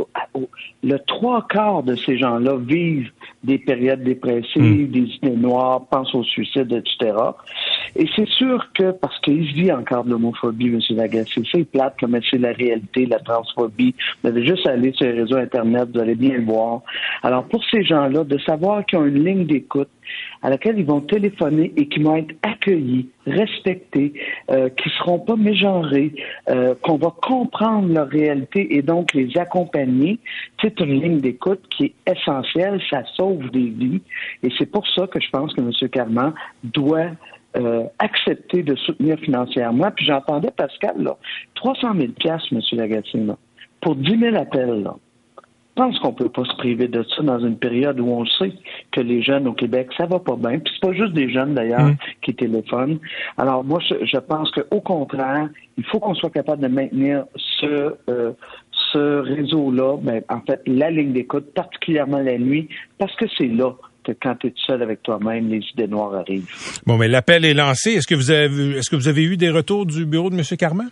le trois quarts de ces gens-là vivent des périodes dépressives, hmm. des idées noires, pensent au suicide, etc. Et c'est sûr que, parce qu'il dit encore de l'homophobie, M. Lagacé, c'est plate comme c'est la réalité, la transphobie. Vous allez juste aller sur les réseaux Internet, vous allez bien le voir. Alors, pour ces gens-là, de savoir qu'ils ont une ligne d'écoute à laquelle ils vont téléphoner et qui vont être accueillis, respectés, euh, qui seront pas mégenrés, euh, qu'on va comprendre leur réalité et donc les accompagner, c'est une ligne d'écoute qui est essentielle, ça sauve des vies. Et c'est pour ça que je pense que M. Carman doit euh, accepter de soutenir financièrement. Puis j'entendais Pascal, là, 300 000 M. Lagatier, pour 10 000 appels. Là. Je pense qu'on peut pas se priver de ça dans une période où on sait que les jeunes au Québec, ça va pas bien. Puis c'est pas juste des jeunes d'ailleurs mmh. qui téléphonent. Alors moi, je, pense qu'au contraire, il faut qu'on soit capable de maintenir ce euh, ce réseau-là, ben, en fait, la ligne d'écoute, particulièrement la nuit, parce que c'est là quand tu es seul avec toi-même, les idées noires arrivent. Bon, mais l'appel est lancé. Est-ce que vous avez est-ce que vous avez eu des retours du bureau de M. Carman?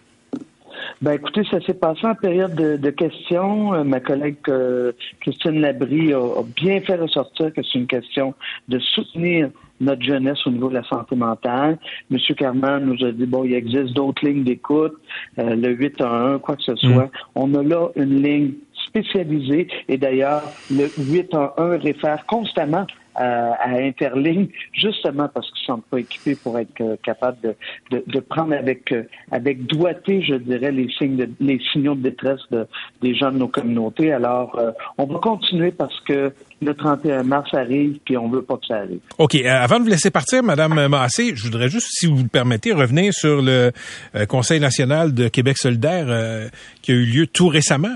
Ben écoutez, ça s'est passé en période de, questions. Euh, ma collègue euh, Christine Labrie a, bien fait ressortir que c'est une question de soutenir notre jeunesse au niveau de la santé mentale. M. Carman nous a dit, bon, il existe d'autres lignes d'écoute, euh, le 8 à 1, quoi que ce soit. Mm. On a là une ligne spécialisée et d'ailleurs, le 8 à 1 réfère constamment à, à Interligne, justement parce qu'ils ne sont pas équipés pour être euh, capables de, de, de, prendre avec euh, avec doigté, je dirais, les signes de, les signaux de détresse de, des gens de nos communautés. Alors, euh, on va continuer parce que le 31 mars arrive, puis on veut pas que ça arrive. OK. Euh, avant de vous laisser partir, Madame Massé, je voudrais juste, si vous le permettez, revenir sur le euh, Conseil national de Québec solidaire euh, qui a eu lieu tout récemment.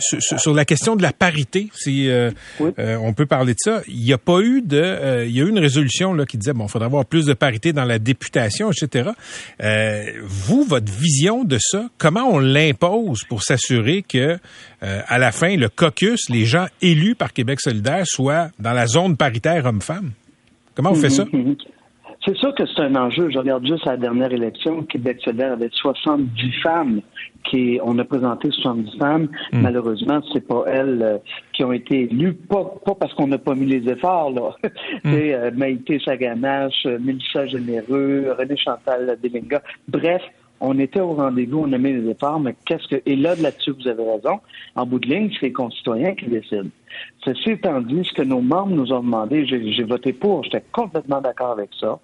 sur, la question de la parité, si on peut parler de ça, il n'y a pas eu de... il y a eu une résolution là, qui disait, bon, il faudrait avoir plus de parité dans la députation, etc. vous, votre vision de ça, comment on l'impose pour s'assurer que à la fin, le caucus, les gens élus par Québec solidaire, soit dans la zone paritaire homme-femme? Comment on fait ça? Mhm, mhm. C'est sûr que c'est un enjeu. Je regarde juste la dernière élection. Québec solidaire avait 70 femmes. Qui, on a présenté 70 femmes. Mhm. Malheureusement, c'est pas elles euh, qui ont été élues, pas, parce qu'on n'a pas mis les efforts, là. c'est euh, Maïté Saganache, Mélissa Généreux, René Chantal Delinga. Bref, on était au rendez-vous, on a mis les efforts, mais qu'est-ce que. Et là, là-dessus, vous avez raison. En bout de ligne, c'est les concitoyens qui décident. Ceci étant dit, ce que nos membres nous ont demandé, j'ai voté pour, j'étais complètement d'accord avec ça,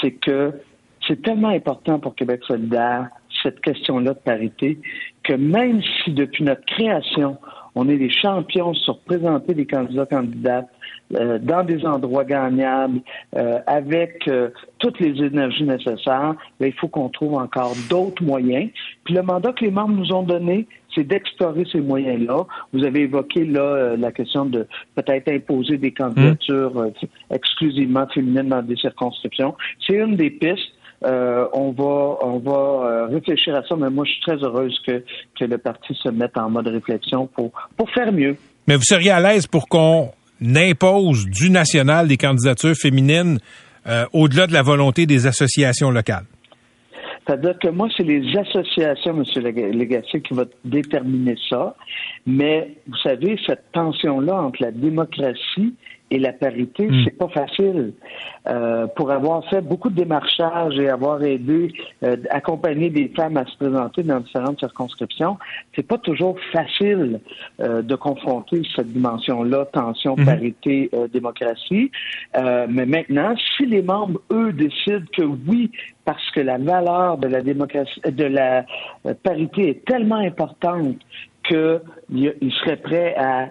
c'est que c'est tellement important pour Québec solidaire, cette question-là de parité, que même si depuis notre création, On est les champions sur présenter des candidats candidates euh, dans des endroits gagnables, euh, avec euh, toutes les énergies nécessaires. Il faut qu'on trouve encore d'autres moyens. Puis le mandat que les membres nous ont donné, c'est d'explorer ces moyens-là. Vous avez évoqué là la question de peut-être imposer des candidatures exclusivement féminines dans des circonscriptions. C'est une des pistes. Euh, on va, on va euh, réfléchir à ça, mais moi, je suis très heureuse que, que le parti se mette en mode réflexion pour, pour faire mieux. Mais vous seriez à l'aise pour qu'on impose du national des candidatures féminines euh, au-delà de la volonté des associations locales? C'est-à-dire que moi, c'est les associations, M. Legacy, qui vont déterminer ça. Mais vous savez, cette tension-là entre la démocratie et la parité, hmm. c'est pas facile. Euh, pour avoir fait beaucoup de démarchages et avoir aidé, euh, accompagner des femmes à se présenter dans différentes circonscriptions, c'est pas toujours facile euh, de confronter cette dimension-là, tension, hmm. parité, euh, démocratie. Euh, mais maintenant, si les membres, eux, décident que oui, parce que la valeur de la démocratie, de la parité est tellement importante qu'ils seraient prêts à,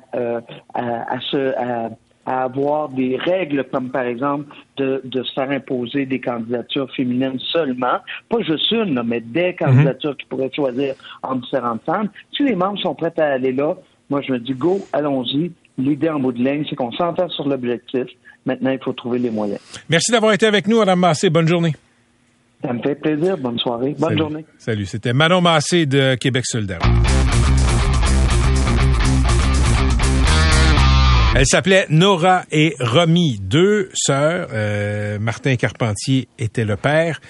à, à se à, à avoir des règles comme par exemple de, de, se faire imposer des candidatures féminines seulement, pas juste une, mais des candidatures qui pourraient choisir entre différentes femmes. Si les membres sont prêts à aller là, moi je me dis go, allons-y. L'idée en bout de ligne, c'est qu'on s'entend sur l'objectif. Maintenant, il faut trouver les moyens. Merci d'avoir été avec nous, Madame Massé. Bonne journée. Ça me fait plaisir. Bonne soirée. Bonne journée. Salut. C'était Manon Massé de Québec solidaire. Elle s'appelait Nora et Romy, deux sœurs. Euh, Martin Carpentier était le père.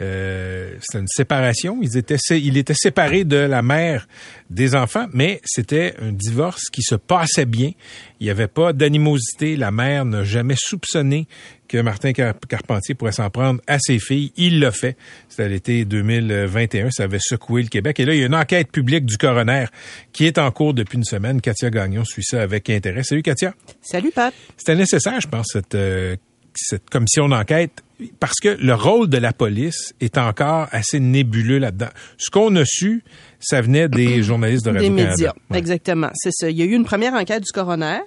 Euh, c'était une séparation. Ils étaient, il était séparé de la mère des enfants, mais c'était un divorce qui se passait bien. Il n'y avait pas d'animosité. La mère n'a jamais soupçonné que Martin Carpentier pourrait s'en prendre à ses filles. Il l'a fait. C'était l'été 2021. Ça avait secoué le Québec. Et là, il y a une enquête publique du coroner qui est en cours depuis une semaine. Katia Gagnon suit ça avec intérêt. Salut, Katia. Salut, Pat. C'était nécessaire, je pense, cette, euh, cette commission d'enquête parce que le rôle de la police est encore assez nébuleux là-dedans. Ce qu'on a su, ça venait des journalistes de Radio-Canada. Des médias, exactement. C'est ça. Il y a eu une première enquête du coroner.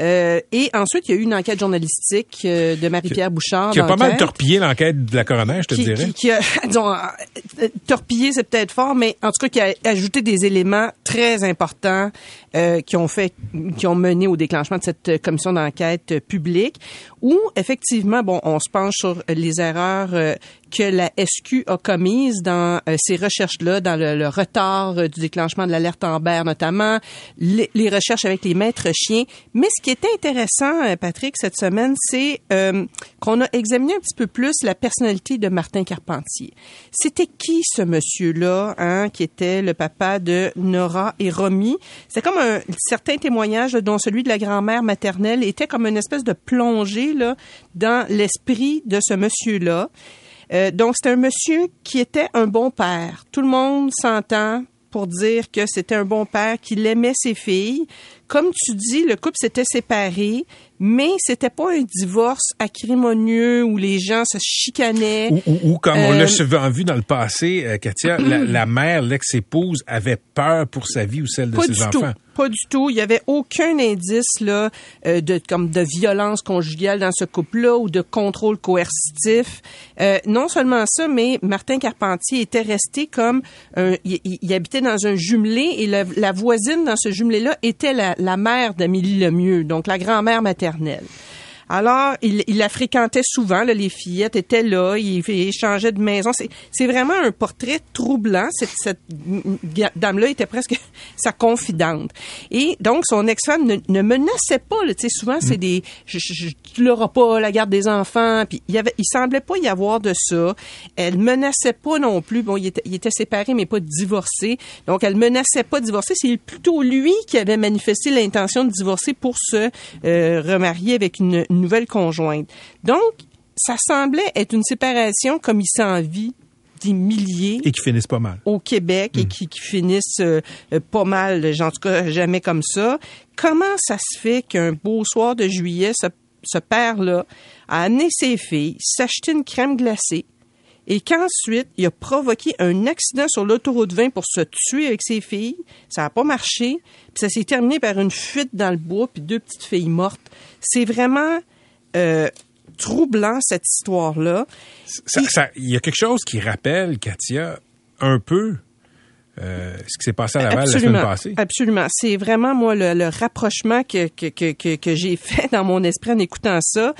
Euh, et ensuite, il y a eu une enquête journalistique euh, de Marie-Pierre Bouchard. Qui a pas mal torpillé l'enquête de la coroner, je te dirais. Qui, qui a, disons, euh, torpillé, c'est peut-être fort, mais en tout cas, qui a ajouté des éléments très importants euh, qui ont fait, qui ont mené au déclenchement de cette commission d'enquête publique, où effectivement, bon, on se penche sur les erreurs euh, que la SQ a commises dans euh, ces recherches-là, dans le, retard du déclenchement de l'alerte Amber notamment, les, recherches avec les maîtres chiens. Mais ce qui était intéressant, Patrick, cette semaine, c'est qu'on a examiné un petit peu plus la personnalité de Martin Carpentier. C'était ce monsieur-là, hein, qui était le papa de Nora et Romy? C'est comme un certain témoignage, dont celui de la grand-mère maternelle, était comme une espèce de plongée là, dans l'esprit de ce monsieur-là. Euh, donc, c'est un monsieur qui était un bon père. Tout le monde s'entend pour dire que c'était un bon père, qu'il aimait ses filles. Comme tu dis, le couple s'était séparé mais c'était pas un divorce acrimonieux où les gens se chicanaient. Ou, comme on l'a euh, souvent vu dans le passé, euh, Katia, la, mère, l'ex-épouse, avait peur pour sa vie ou celle de ses enfants. Pas du tout. Il y avait aucun indice là euh, de comme de violence conjugale dans ce couple-là ou de contrôle coercitif. non seulement ça, mais Martin Carpentier était resté comme il, habitait dans un jumelé et la voisine dans ce jumelé-là était la, la mère d'Amélie Lemieux, donc la grand-mère maternelle alors, il, la fréquentait souvent, les fillettes étaient là, il, échangeait de maison. C'est vraiment un portrait troublant. Cette, cette dame-là était presque sa confidente. Et donc, son ex-femme ne, menaçait pas. Là, souvent, c'est mm. des... Je, je, tu l'auras pas, la garde des enfants. Puis, il, y avait, il semblait pas y avoir de ça. Elle menaçait pas non plus. Bon, il était, il était séparé, mais pas divorcé. Donc, elle menaçait pas de divorcer. C'est plutôt lui qui avait manifesté l'intention de divorcer pour se euh, remarier avec une nouvelle conjointe. Donc, ça semblait être une séparation comme il s'en vit des milliers. Et qui finissent pas mal. Au Québec et hmm. qui, finissent euh, euh, pas mal, en tout cas jamais comme ça. Comment ça se fait qu'un beau soir de juillet, ce, ce père-là a amené ses filles s'acheter une crème glacée et qu'ensuite, il a provoqué un accident sur l'autoroute 20 pour se tuer avec ses filles. Ça n'a pas marché. Puis ça s'est terminé par une fuite dans le bois, puis deux petites filles mortes. C'est vraiment euh, troublant, cette histoire-là. Ça- ça- Il y a quelque chose qui rappelle, Katia, un peu euh, ce qui s'est passé à Laval la semaine passée. Absolument. C'est vraiment, moi, le, le rapprochement que, que, que, que j'ai fait dans mon esprit en écoutant ça.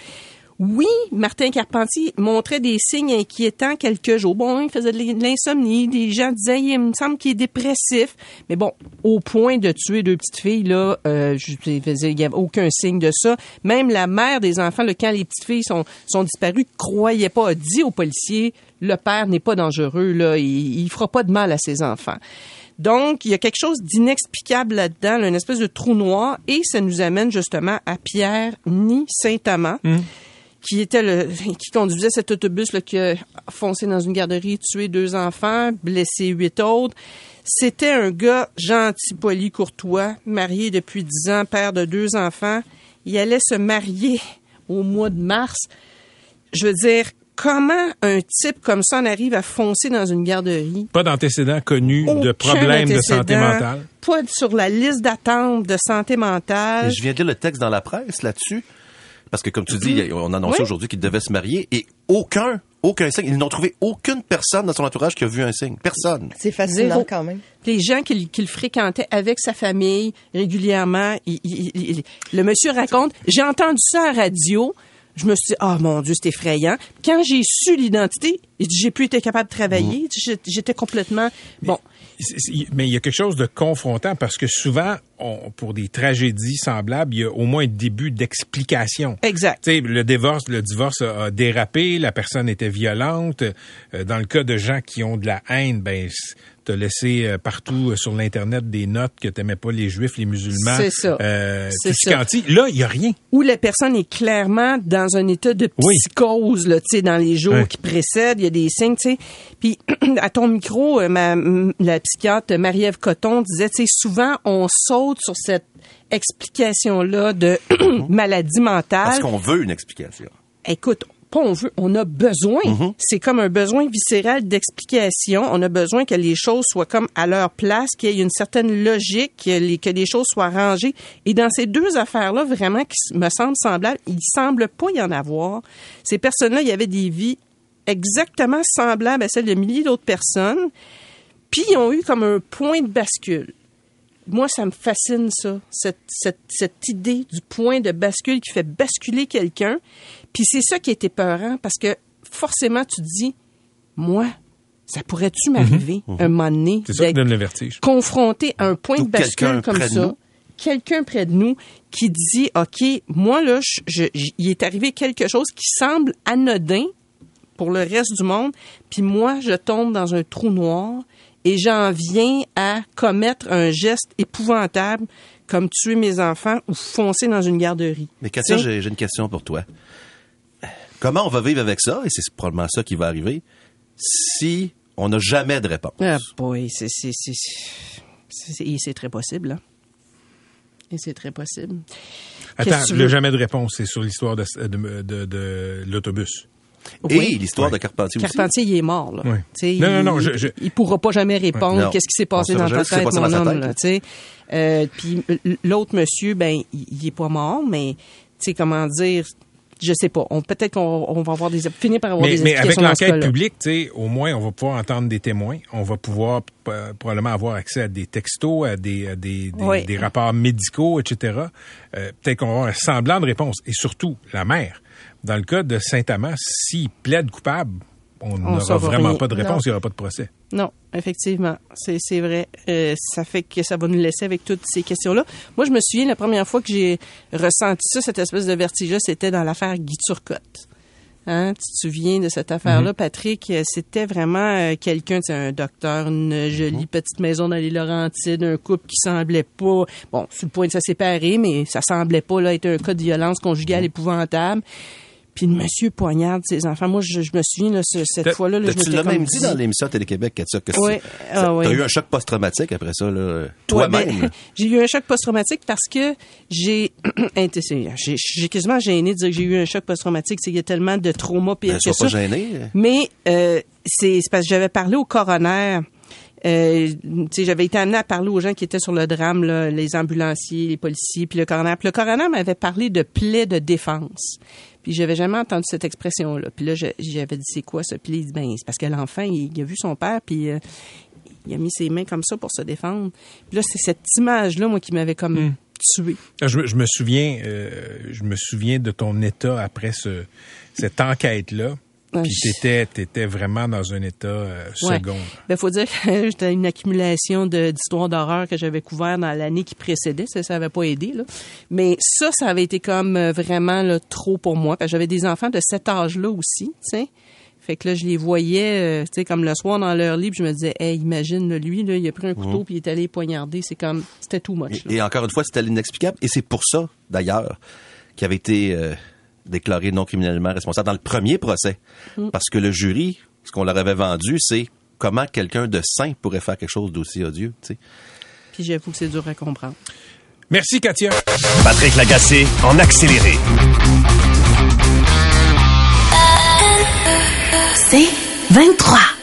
Oui, Martin Carpentier montrait des signes inquiétants quelques jours. Bon, il faisait de l'insomnie. Des gens disaient, il me semble qu'il est dépressif. Mais bon, au point de tuer deux petites filles, là, euh, il n'y avait aucun signe de ça. Même la mère des enfants, là, quand les petites filles sont, sont disparues, croyait pas, a dit aux policiers, le père n'est pas dangereux, là, il, il fera pas de mal à ses enfants. Donc, il y a quelque chose d'inexplicable là-dedans, là, une espèce de trou noir, et ça nous amène justement à Pierre Ni Saint-Amand, qui était le, qui conduisait cet autobus là, qui a foncé dans une garderie, tué deux enfants, blessé huit autres. C'était un gars gentil, poli, courtois, marié depuis dix ans, père de deux enfants. Il allait se marier au mois de mars. Je veux dire, comment un type comme ça en arrive à foncer dans une garderie? Pas d'antécédents connus de problèmes de santé mentale. Pas sur la liste d'attente de santé mentale. Et je viens de lire le texte dans la presse là-dessus. Parce que, comme tu dis, on annonçait Oui. aujourd'hui qu'il devait se marier et aucun, aucun signe. Ils n'ont trouvé aucune personne dans son entourage qui a vu un signe. Personne. C'est fascinant Zéro. quand même. Les gens qu'il fréquentait avec sa famille régulièrement, il- il- il- il- le monsieur raconte, j'ai entendu ça à la radio, je me suis dit, oh mon Dieu, c'est effrayant. Quand j'ai su l'identité, j'ai plus été capable de travailler, J'ai- j'étais complètement... Bon, Mais il y a quelque chose de confrontant parce que souvent, on- pour des tragédies semblables, il y a au moins un début d'explication. Exact. Tu sais, le divorce, le divorce a, dérapé, la personne était violente. Euh, dans le cas de gens qui ont de la haine, ben t'as laissé euh, partout euh, sur l'internet des notes que t'aimais pas les juifs, les musulmans. C'est ça. Euh, C'est ça. Là, il y a rien. où la personne est clairement dans un état de Oui. psychose là, tu sais, dans les jours Ouais. qui précèdent, il y a des signes, tu sais. Puis à ton micro, ma, la psychiatre Marie-Ève Coton disait, tu sais, souvent on saute sur cette explication là de maladie mentale. Parce qu'on veut une explication. Écoute, pas on veut, on a besoin. Mhm. C'est comme un besoin viscéral d'explication. On a besoin que les choses soient comme à leur place, qu'il y ait une certaine logique, que les, que les choses soient rangées. Et dans ces deux affaires-là, vraiment, qui me semblent semblables, il semble pas y en avoir. Ces personnes-là, il y avait des vies exactement semblables à celles de milliers d'autres personnes. Puis ils ont eu comme un point de bascule. Moi, ça me fascine, ça, cette, cette, cette idée du point de bascule qui fait basculer quelqu'un. Puis c'est ça qui est épeurant, parce que forcément, tu te dis, moi, ça pourrait-tu m'arriver Mhm. un moment donné C'est ça qui d'être donne le vertige. confronté à un point Ou de bascule comme ça? Quelqu'un près de nous qui dit, OK, moi, là, je, je- j- il est arrivé quelque chose qui semble anodin pour le reste du monde, puis moi, je tombe dans un trou noir et j'en viens à commettre un geste épouvantable comme tuer mes enfants ou foncer dans une garderie. Mais Katia, j'ai une question pour toi. Comment on va vivre avec ça, et c'est probablement ça qui va arriver, si on n'a jamais de réponse? Ah boy, c'est c'est c'est c'est- c'est- et c'est très possible. Hein? Et c'est très possible. Attends, le jamais de réponse, c'est sur l'histoire de, de, de- de l'autobus. Et Oui. l'histoire de Carpentier aussi. Carpentier, il est mort. Là. Oui. Tu sais, Non, il, non, non, je- je- il pourra pas jamais répondre qu'est-ce qui s'est passé dans ta tête, mon homme. Là, tu sais. Euh, puis l- l'autre monsieur, ben, il, il est pas mort, mais tu sais comment dire, je sais pas. On peut-être qu'on on va avoir des finir par avoir Mais, des mais avec l'enquête publique, tu sais, au moins, on va pouvoir entendre des témoins. On va pouvoir euh, probablement avoir accès à des textos, à des, à des, des, Oui. des rapports médicaux, etc. Euh, Peut-être qu'on va avoir un semblant de réponse. Et surtout, la mère. Dans le cas de Saint-Amand, s'il plaide coupable, on n'aura vraiment rien. pas de réponse, Non. il n'y aura pas de procès. Non, effectivement, c'est vrai. Euh, ça fait que ça va nous laisser avec toutes ces questions-là. Moi, je me souviens la première fois que j'ai ressenti ça, cette espèce de vertige-là, c'était dans l'affaire Guy Turcotte. Hein, tu te souviens de cette affaire-là, Mhm. Patrick? Euh, C'était vraiment euh, quelqu'un, c'est un docteur, une jolie petite maison dans les Laurentides, un couple qui semblait pas, bon, sur le point de se séparer, mais ça semblait pas là être un cas de violence conjugale épouvantable. Puis le monsieur poignarde ses enfants. Moi, je, je me souviens, là, ce- cette fois-là, là, je Tu l'as même dit dans l'émission Télé-Québec, Katia, que c'est- Ah ça- t'as eu un choc post-traumatique après ça, là, Ouais, toi-même. ben, j'ai eu un choc post-traumatique parce que j'ai, j'ai j'ai quasiment gêné de dire que j'ai eu un choc post-traumatique. C'est qu'il y a tellement de traumas pire Ben, que sois pas ça. gêné. Mais euh, c'est parce que j'avais parlé au coroner. Euh, j'avais été amenée à parler aux gens qui étaient sur le drame, là, les ambulanciers, les policiers, puis le coroner. Puis le coroner m'avait parlé de plaie de défense. Puis j'avais jamais entendu cette expression-là. Puis là, j'avais dit c'est quoi ça? Puis il dit ben c'est parce que l'enfant il, a vu son père puis euh, il a mis ses mains comme ça pour se défendre. Puis là c'est cette image-là moi qui m'avait comme hmm. tué. Je, je, me souviens, euh, je me souviens de ton état après ce, cette enquête-là. Puis t'étais, t'étais vraiment dans un état euh, second. Ben faut dire que j'étais une accumulation d'histoires d'horreur que j'avais couvert dans l'année qui précédait. Ça, ça avait pas aidé là. Mais ça, ça avait été comme euh, vraiment là, trop pour moi. Parce que j'avais des enfants de cet âge-là aussi, tu sais. Fait que là, je les voyais, euh, tu sais, comme le soir dans leur lit, je me disais, hey, imagine, lui, là, il a pris un couteau mhm. puis il est allé poignarder. C'est comme, c'était tout much. Et, encore une fois, c'était l'inexplicable. Et c'est pour ça, d'ailleurs, qui avait été déclaré non criminellement responsable dans le premier procès. Mm. Parce que le jury, ce qu'on leur avait vendu, c'est comment quelqu'un de sain pourrait faire quelque chose d'aussi odieux. Tu sais. Puis j'avoue que c'est dur à comprendre. Merci, Katia. Patrick Lagacé en accéléré. C'est 23.